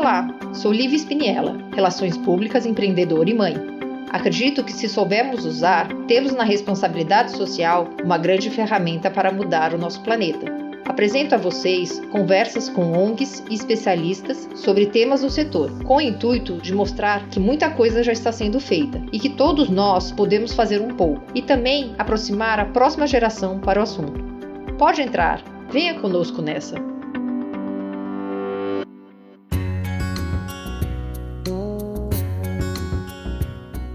Olá, sou Lívia Spiniella, Relações Públicas, empreendedora e mãe. Acredito que se soubermos usar, temos na responsabilidade social uma grande ferramenta para mudar o nosso planeta. Apresento a vocês conversas com ONGs e especialistas sobre temas do setor, com o intuito de mostrar que muita coisa já está sendo feita e que todos nós podemos fazer um pouco, e também aproximar a próxima geração para o assunto. Pode entrar, venha conosco nessa!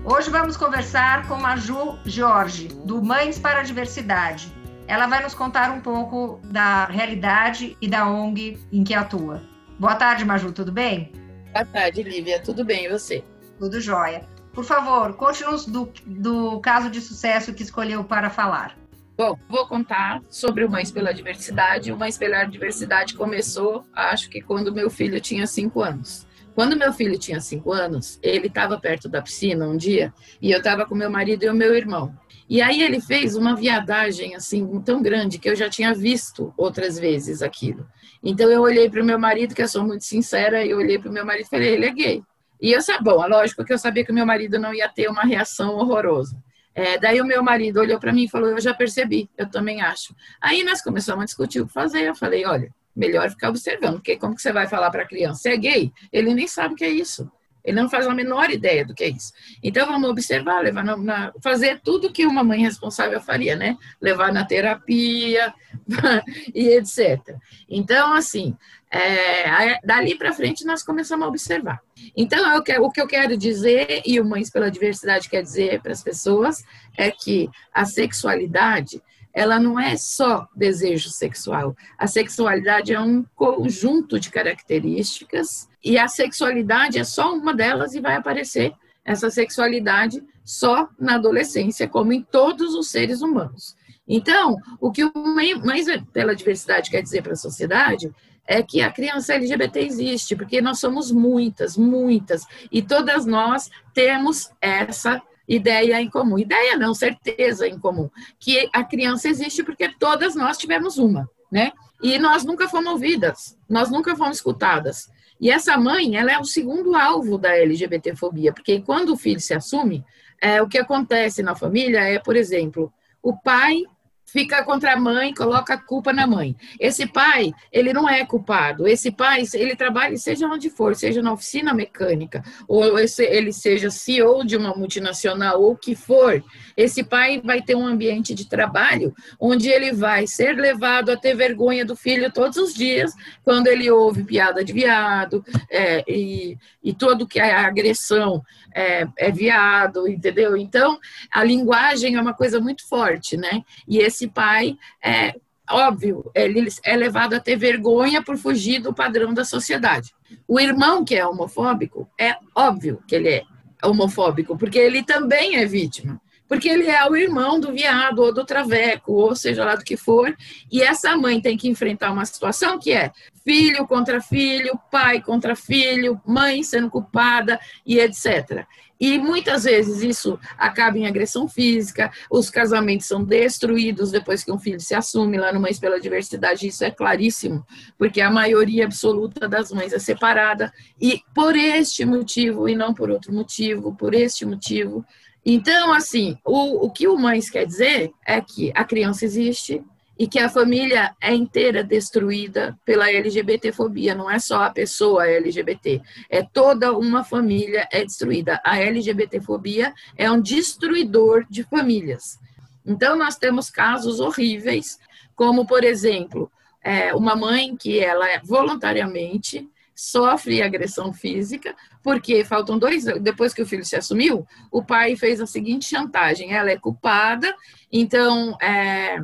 Hoje vamos conversar com a Ju Jorge, do Mães para a Diversidade. Ela vai nos contar um pouco da realidade e da ONG em que atua. Boa tarde, Maju, tudo bem? Boa tarde, Lívia. Tudo bem, e você? Tudo jóia. Por favor, conte-nos do, do caso de sucesso que escolheu para falar. Bom, vou contar sobre o Mães pela Diversidade. O Mães pela Diversidade começou, acho que quando meu filho tinha cinco anos. Quando meu filho tinha cinco anos, ele estava perto da piscina um dia e eu estava com meu marido e o meu irmão. E aí ele fez uma viadagem assim tão grande que eu já tinha visto outras vezes aquilo. Então eu olhei para o meu marido, que eu sou muito sincera, e olhei para o meu marido e falei, ele é gay. E eu sabia, bom, é lógico que eu sabia que meu marido não ia ter uma reação horrorosa. É, daí o meu marido olhou para mim e falou, eu já percebi, eu também acho. Aí nós começamos a discutir o que fazer. Eu falei, olha, melhor ficar observando, porque como que você vai falar para a criança, é gay? Ele nem sabe o que é isso. Ele não faz a menor ideia do que é isso. Então, vamos observar, levar na, na, fazer tudo que uma mãe responsável faria, né? Levar na terapia e etc. Então, assim, é, dali para frente nós começamos a observar. Então, eu o que eu quero dizer, e o Mães pela Diversidade quer dizer para as pessoas, é que a sexualidade ela não é só desejo sexual. A sexualidade é um conjunto de características e a sexualidade é só uma delas e vai aparecer essa sexualidade só na adolescência, como em todos os seres humanos. Então, o que o mais pela diversidade quer dizer para a sociedade é que a criança LGBT existe, porque nós somos muitas, muitas, e todas nós temos essa ideia em comum. Ideia não, certeza em comum. Que a criança existe porque todas nós tivemos uma, né? E nós nunca fomos ouvidas, nós nunca fomos escutadas. E essa mãe, ela é o segundo alvo da LGBTfobia, porque quando o filho se assume, é, o que acontece na família é, por exemplo, o pai fica contra a mãe, coloca a culpa na mãe. Esse pai, ele não é culpado. Esse pai, ele trabalha, seja onde for, seja na oficina mecânica, ou ele seja CEO de uma multinacional, ou o que for, esse pai vai ter um ambiente de trabalho onde ele vai ser levado a ter vergonha do filho todos os dias, quando ele ouve piada de viado, é, e, e todo que é agressão é, é viado, entendeu? Então, a linguagem é uma coisa muito forte, né? E esse pai é óbvio, ele é levado a ter vergonha por fugir do padrão da sociedade. O irmão que é homofóbico, é óbvio que ele é homofóbico, porque ele também é vítima. Porque ele é o irmão do viado ou do traveco, ou seja lá do que for, e essa mãe tem que enfrentar uma situação que é filho contra filho, pai contra filho, mãe sendo culpada e etc. E muitas vezes isso acaba em agressão física, os casamentos são destruídos depois que um filho se assume. Lá no Mães pela Diversidade, isso é claríssimo, porque a maioria absoluta das mães é separada, e por este motivo, e não por outro motivo, por este motivo. Então, assim, o, o que o Mães quer dizer é que a criança existe, e que a família é inteira destruída pela LGBTfobia, não é só a pessoa LGBT, é toda uma família é destruída. A LGBTfobia é um destruidor de famílias. Então nós temos casos horríveis, como por exemplo, é, uma mãe que ela voluntariamente sofre agressão física, porque faltam dois depois que o filho se assumiu, o pai fez a seguinte chantagem: ela é culpada, então é,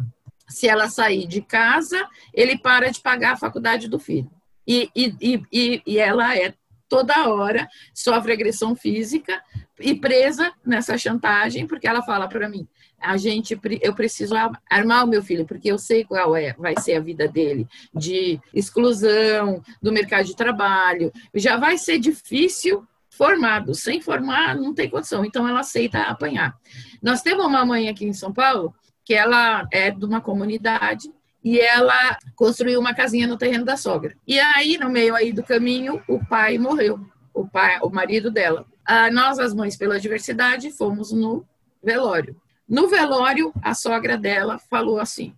se ela sair de casa, ele para de pagar a faculdade do filho. E, e, e, e ela é toda hora sofre agressão física e presa nessa chantagem, porque ela fala para mim, a gente, eu preciso armar o meu filho, porque eu sei qual é, vai ser a vida dele, de exclusão do mercado de trabalho, já vai ser difícil formado, sem formar não tem condição, então ela aceita apanhar. Nós temos uma mãe aqui em São Paulo que ela é de uma comunidade e ela construiu uma casinha no terreno da sogra. E aí, no meio aí do caminho, o pai morreu, o pai, o marido dela. Ah, nós, as mães pela diversidade, fomos no velório. No velório, a sogra dela falou assim: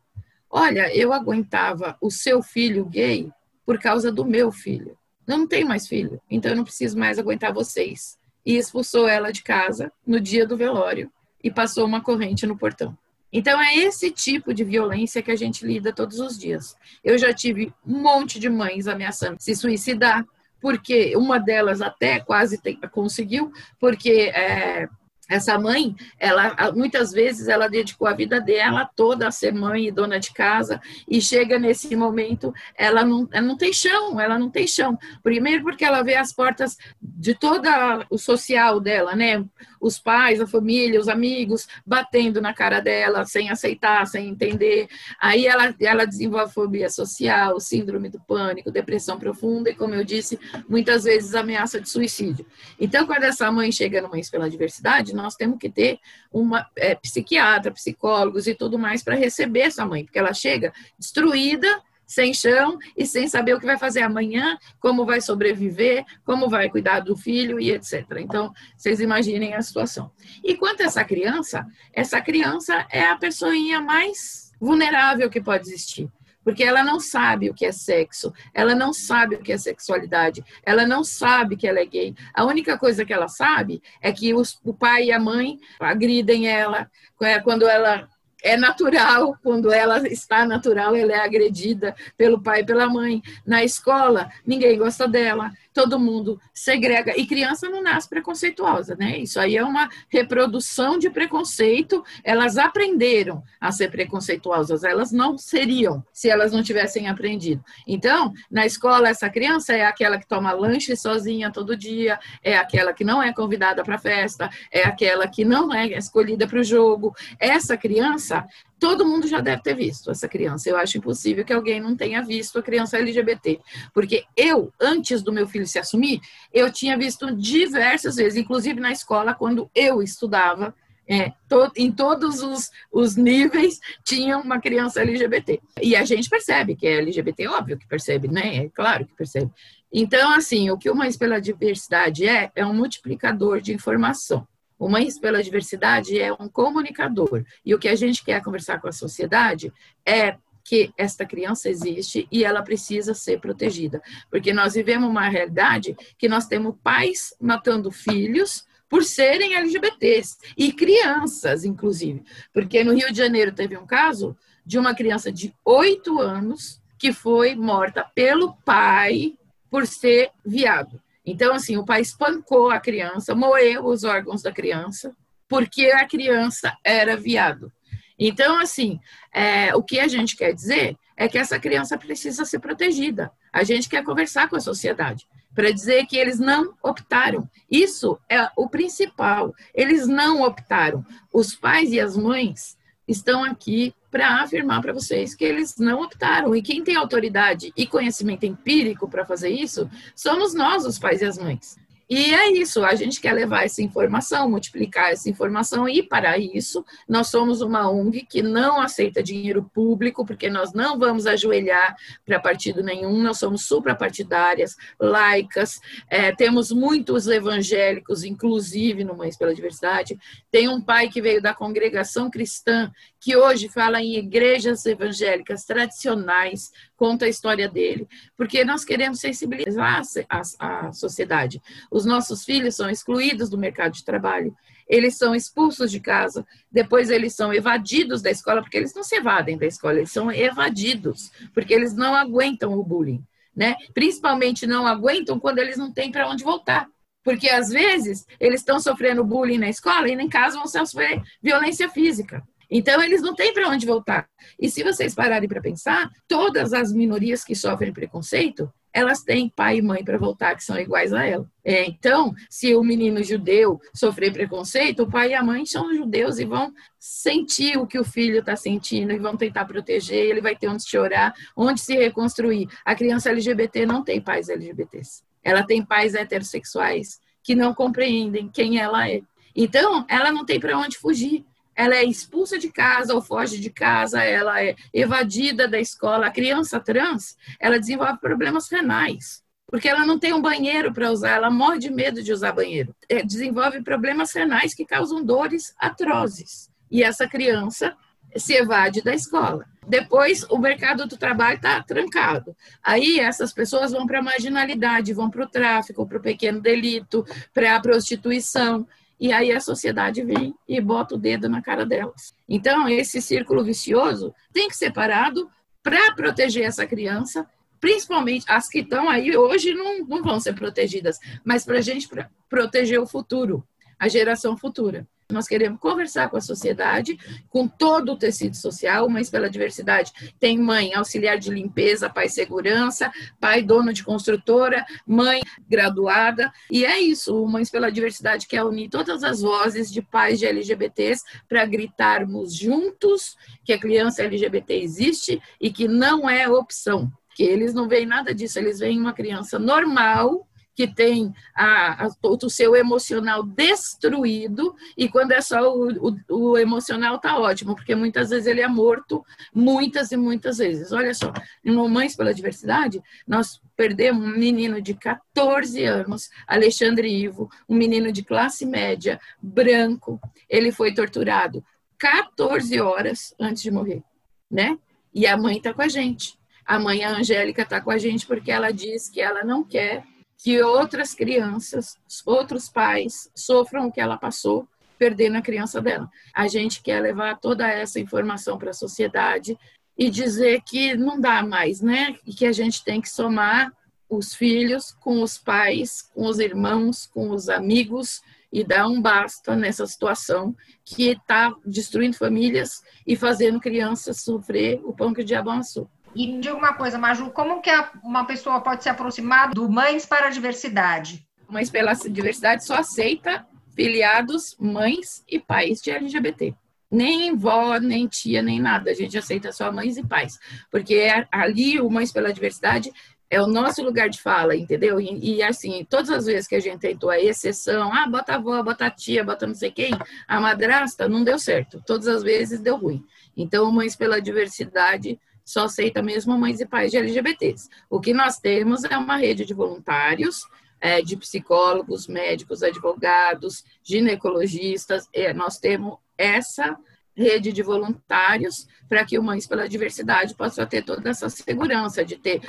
Olha, eu aguentava o seu filho gay por causa do meu filho. Eu não tenho mais filho, então eu não preciso mais aguentar vocês. E expulsou ela de casa no dia do velório e passou uma corrente no portão. Então, é esse tipo de violência que a gente lida todos os dias. Eu já tive um monte de mães ameaçando se suicidar, porque uma delas até quase conseguiu, porque é, essa mãe, ela muitas vezes ela dedicou a vida dela toda a ser mãe e dona de casa e chega nesse momento, ela não, ela não tem chão, ela não tem chão. Primeiro porque ela vê as portas de todo o social dela, né? Os pais, a família, os amigos batendo na cara dela sem aceitar, sem entender. Aí ela ela desenvolve fobia social, síndrome do pânico, depressão profunda e como eu disse, muitas vezes ameaça de suicídio. Então, quando essa mãe chega no Mães pela Diversidade, nós temos que ter uma é, psiquiatra, psicólogos e tudo mais para receber essa mãe, porque ela chega destruída, sem chão e sem saber o que vai fazer amanhã, como vai sobreviver, como vai cuidar do filho e etc. Então, vocês imaginem a situação. E quanto a essa criança, essa criança é a pessoinha mais vulnerável que pode existir porque ela não sabe o que é sexo, ela não sabe o que é sexualidade, ela não sabe que ela é gay. A única coisa que ela sabe é que os, o pai e a mãe agridem ela é, quando ela é natural, quando ela está natural, ela é agredida pelo pai e pela mãe. Na escola, ninguém gosta dela todo mundo segrega. E criança não nasce preconceituosa, né? Isso aí é uma reprodução de preconceito. Elas aprenderam a ser preconceituosas, elas não seriam se elas não tivessem aprendido. Então, na escola, essa criança é aquela que toma lanche sozinha todo dia, é aquela que não é convidada para festa, é aquela que não é escolhida para o jogo. Essa criança todo mundo já deve ter visto essa criança. Eu acho impossível que alguém não tenha visto a criança LGBT. Porque eu, antes do meu filho se assumir, eu tinha visto diversas vezes, inclusive na escola, quando eu estudava, é, to, em todos os, os, níveis tinha uma criança LGBT. E a gente percebe que é LGBT, óbvio que percebe, né? É claro que percebe. Então, assim, o que o Mães pela Diversidade é, é um multiplicador de informação. O Mães pela Diversidade é um comunicador. E o que a gente quer conversar com a sociedade é que esta criança existe e ela precisa ser protegida. Porque nós vivemos uma realidade que nós temos pais matando filhos por serem LGBTs e crianças, inclusive. Porque no Rio de Janeiro teve um caso de uma criança de oito anos que foi morta pelo pai por ser viado. Então, assim, o pai espancou a criança, moeu os órgãos da criança, porque a criança era viado. Então, assim, é, o que a gente quer dizer é que essa criança precisa ser protegida. A gente quer conversar com a sociedade para dizer que eles não optaram. Isso é o principal. Eles não optaram. Os pais e as mães estão aqui para afirmar para vocês que eles não optaram. E quem tem autoridade e conhecimento empírico para fazer isso somos nós, os pais e as mães. E é isso, a gente quer levar essa informação, multiplicar essa informação, e para isso nós somos uma ONG que não aceita dinheiro público, porque nós não vamos ajoelhar para partido nenhum, nós somos suprapartidárias, laicas, é, temos muitos evangélicos, inclusive no Mães pela Diversidade. Tem um pai que veio da congregação cristã, que hoje fala em igrejas evangélicas tradicionais, conta a história dele, porque nós queremos sensibilizar a, a, a sociedade. Os nossos filhos são excluídos do mercado de trabalho, eles são expulsos de casa, depois eles são evadidos da escola, porque eles não se evadem da escola, eles são evadidos, porque eles não aguentam o bullying, né? Principalmente não aguentam quando eles não têm para onde voltar. Porque às vezes eles estão sofrendo bullying na escola e em casa vão sofrer violência física. Então, eles não têm para onde voltar. E se vocês pararem para pensar, todas as minorias que sofrem preconceito, elas têm pai e mãe para voltar que são iguais a ela. É, então, se o menino judeu sofrer preconceito, o pai e a mãe são judeus e vão sentir o que o filho está sentindo e vão tentar proteger, ele vai ter onde chorar, onde se reconstruir. A criança LGBT não tem pais LGBTs. Ela tem pais heterossexuais que não compreendem quem ela é. Então, ela não tem para onde fugir ela é expulsa de casa ou foge de casa, ela é evadida da escola. A criança trans, ela desenvolve problemas renais, porque ela não tem um banheiro para usar, ela morre de medo de usar banheiro. É, desenvolve problemas renais que causam dores atrozes. E essa criança se evade da escola. Depois, o mercado do trabalho está trancado. Aí, essas pessoas vão para a marginalidade, vão para o tráfico, para o pequeno delito, para a prostituição. E aí, a sociedade vem e bota o dedo na cara delas. Então, esse círculo vicioso tem que ser parado para proteger essa criança, principalmente as que estão aí hoje não, não vão ser protegidas, mas para a gente proteger o futuro, a geração futura. Nós queremos conversar com a sociedade, com todo o tecido social. Mães pela Diversidade tem mãe auxiliar de limpeza, pai segurança, pai dono de construtora, mãe graduada. E é isso, o Mães pela Diversidade quer unir todas as vozes de pais de LGBTs para gritarmos juntos que a criança LGBT existe e que não é opção. Que eles não veem nada disso, eles veem uma criança normal que tem a, a, o seu emocional destruído, e quando é só o, o, o emocional tá ótimo, porque muitas vezes ele é morto, muitas e muitas vezes. Olha só, no Mães pela Diversidade, nós perdemos um menino de 14 anos, Alexandre Ivo, um menino de classe média, branco, ele foi torturado 14 horas antes de morrer, né? E a mãe está com a gente. A mãe, a Angélica, está com a gente porque ela diz que ela não quer que outras crianças, outros pais sofram o que ela passou perdendo a criança dela. A gente quer levar toda essa informação para a sociedade e dizer que não dá mais, né? E que a gente tem que somar os filhos com os pais, com os irmãos, com os amigos e dar um basta nessa situação que está destruindo famílias e fazendo crianças sofrer o pão que o diabo amassou. E me diga uma coisa, Maju, como que uma pessoa pode se aproximar do Mães para a Diversidade? Mães pela Diversidade só aceita filiados, mães e pais de LGBT. Nem vó, nem tia, nem nada. A gente aceita só mães e pais. Porque ali o Mães pela Diversidade é o nosso lugar de fala, entendeu? E, e, assim, todas as vezes que a gente tentou a exceção, ah, bota a avó, bota a tia, bota não sei quem, a madrasta, não deu certo. Todas as vezes deu ruim. Então, Mães pela Diversidade só aceita mesmo mães e pais de LGBTs. O que nós temos é uma rede de voluntários, é, de psicólogos, médicos, advogados, ginecologistas. É, nós temos essa rede de voluntários para que o Mães pela Diversidade possa ter toda essa segurança de ter.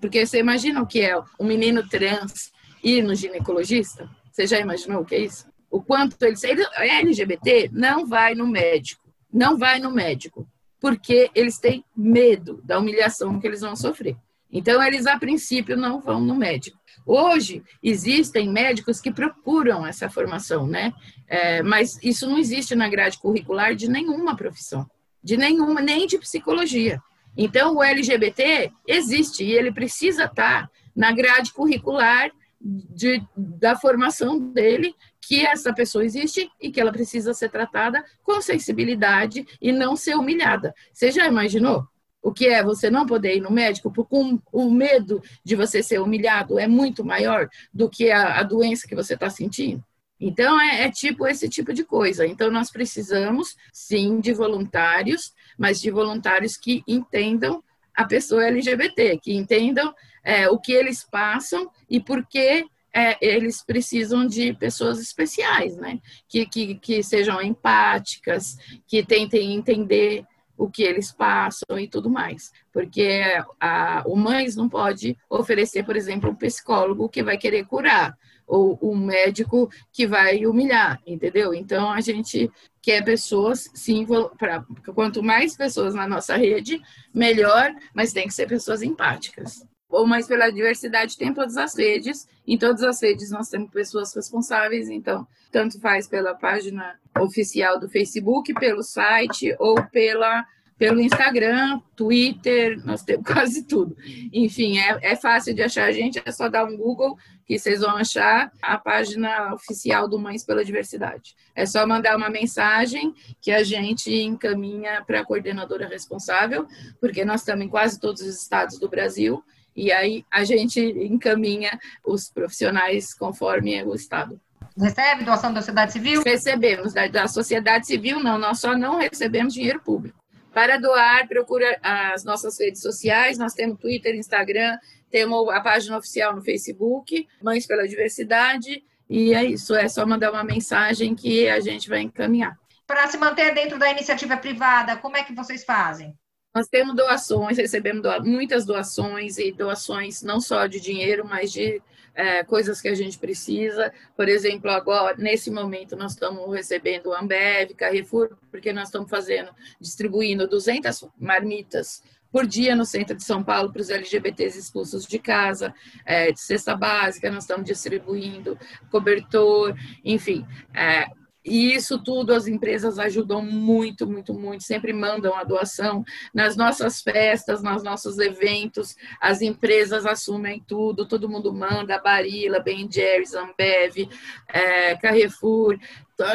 Porque você imagina o que é um menino trans ir no ginecologista? Você já imaginou o que é isso? O quanto ele, ele é LGBT, não vai no médico. Não vai no médico porque eles têm medo da humilhação que eles vão sofrer. Então, eles, a princípio, não vão no médico. Hoje, existem médicos que procuram essa formação, né? É, mas isso não existe na grade curricular de nenhuma profissão, de nenhuma, nem de psicologia. Então, o LGBT existe e ele precisa estar na grade curricular de, da formação dele que essa pessoa existe e que ela precisa ser tratada com sensibilidade e não ser humilhada. Você já imaginou? O que é você não poder ir no médico porque o medo de você ser humilhado é muito maior do que a, a doença que você está sentindo? Então, é, é, tipo esse tipo de coisa. Então, nós precisamos, sim, de voluntários, mas de voluntários que entendam a pessoa LGBT, que entendam é, o que eles passam e por que é, eles precisam de pessoas especiais, né? Que, que, que sejam empáticas, que tentem entender o que eles passam e tudo mais. Porque a, o mães não pode oferecer, por exemplo, um psicólogo que vai querer curar, ou um médico que vai humilhar, entendeu? Então a gente quer pessoas, sim, pra, quanto mais pessoas na nossa rede, melhor, mas tem que ser pessoas empáticas ou mais pela diversidade tem todas as redes. Em todas as redes nós temos pessoas responsáveis, então tanto faz pela página oficial do Facebook, pelo site ou pela pelo Instagram, Twitter, nós temos quase tudo. Enfim, é, é fácil de achar a gente, é só dar um Google que vocês vão achar a página oficial do Mães pela Diversidade. É só mandar uma mensagem que a gente encaminha para a coordenadora responsável, porque nós estamos em quase todos os estados do Brasil e aí a gente encaminha os profissionais conforme o estado. recebe doação da sociedade civil? Recebemos. Da, da sociedade civil, não. Nós só não recebemos dinheiro público. Para doar, procura as nossas redes sociais. Nós temos Twitter, Instagram, temos a página oficial no Facebook, Mães pela Diversidade. E é isso, é só mandar uma mensagem que a gente vai encaminhar. Para se manter dentro da iniciativa privada, como é que vocês fazem? Nós temos doações, recebemos doa muitas doações e doações não só de dinheiro, mas de é, coisas que a gente precisa. Por exemplo, agora, nesse momento, nós estamos recebendo Ambev, Carrefour, porque nós estamos fazendo, distribuindo 200 marmitas por dia no centro de São Paulo para os LGBTs expulsos de casa, é, de cesta básica, nós estamos distribuindo cobertor, enfim. É, e isso tudo as empresas ajudam muito, muito, muito. Sempre mandam a doação. Nas nossas festas, nos nossos eventos, as empresas assumem tudo, todo mundo manda, Barilla, Ben Jerry's, Ambev, é, Carrefour,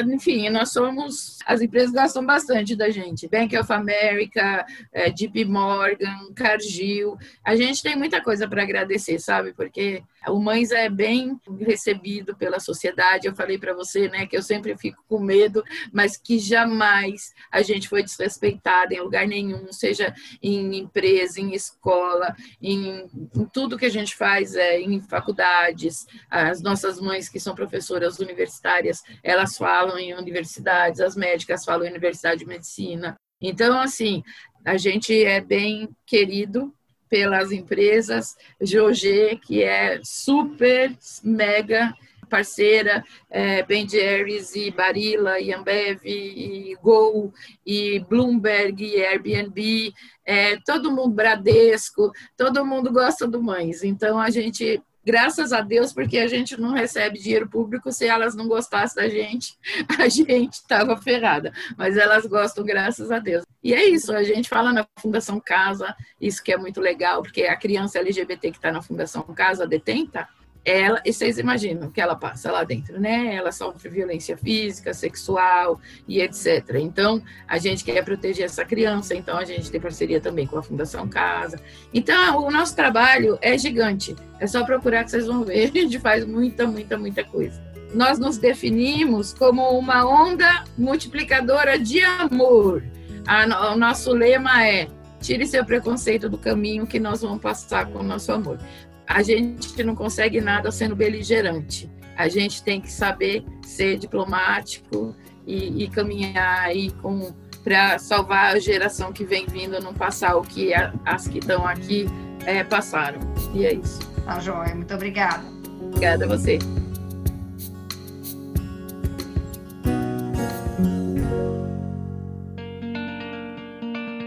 enfim, nós somos, as empresas gastam bastante da gente. Bank of America, é, JP Morgan, Cargill. A gente tem muita coisa para agradecer, sabe? Porque o Mães é bem recebido pela sociedade. Eu falei para você, né, que eu sempre fico com medo, mas que jamais a gente foi desrespeitada em lugar nenhum, seja em empresa, em escola, em, em tudo que a gente faz, é, em faculdades. As nossas mães que são professoras universitárias, elas falam em universidades, as médicas falam em universidade de medicina. Então, assim, a gente é bem querido pelas empresas, GOG, que é super, mega parceira, é, Ben Jerry's e Barilla, e Ambev, e Go, e Bloomberg, e Airbnb, é, todo mundo, Bradesco, todo mundo gosta do Mães. Então, a gente graças a Deus, porque a gente não recebe dinheiro público, se elas não gostassem da gente, a gente estava ferrada. Mas elas gostam, graças a Deus. E é isso, a gente fala na Fundação Casa, isso que é muito legal, porque a criança LGBT que está na Fundação Casa detenta, ela, e vocês imaginam que ela passa lá dentro, né? Ela sofre violência física, sexual e etc. Então, a gente quer proteger essa criança, então a gente tem parceria também com a Fundação Casa. Então, o nosso trabalho é gigante. É só procurar que vocês vão ver. A gente faz muita, muita, muita coisa. Nós nos definimos como uma onda multiplicadora de amor. A, o nosso lema é tire seu preconceito do caminho que nós vamos passar com o nosso amor a gente não consegue nada sendo beligerante. A gente tem que saber ser diplomático e, e caminhar aí com para salvar a geração que vem vindo, não passar o que a, as que estão aqui é, passaram. E é isso. Tá, Joia. Muito obrigada. Obrigada a você.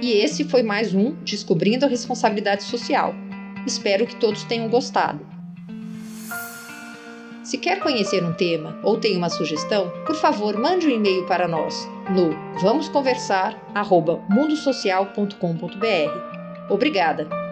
E esse foi mais um Descobrindo a Responsabilidade Social Espero que todos tenham gostado. Se quer conhecer um tema ou tem uma sugestão, por favor, mande um e-mail para nós no vamosconversar@mundosocial.com.br. Obrigada.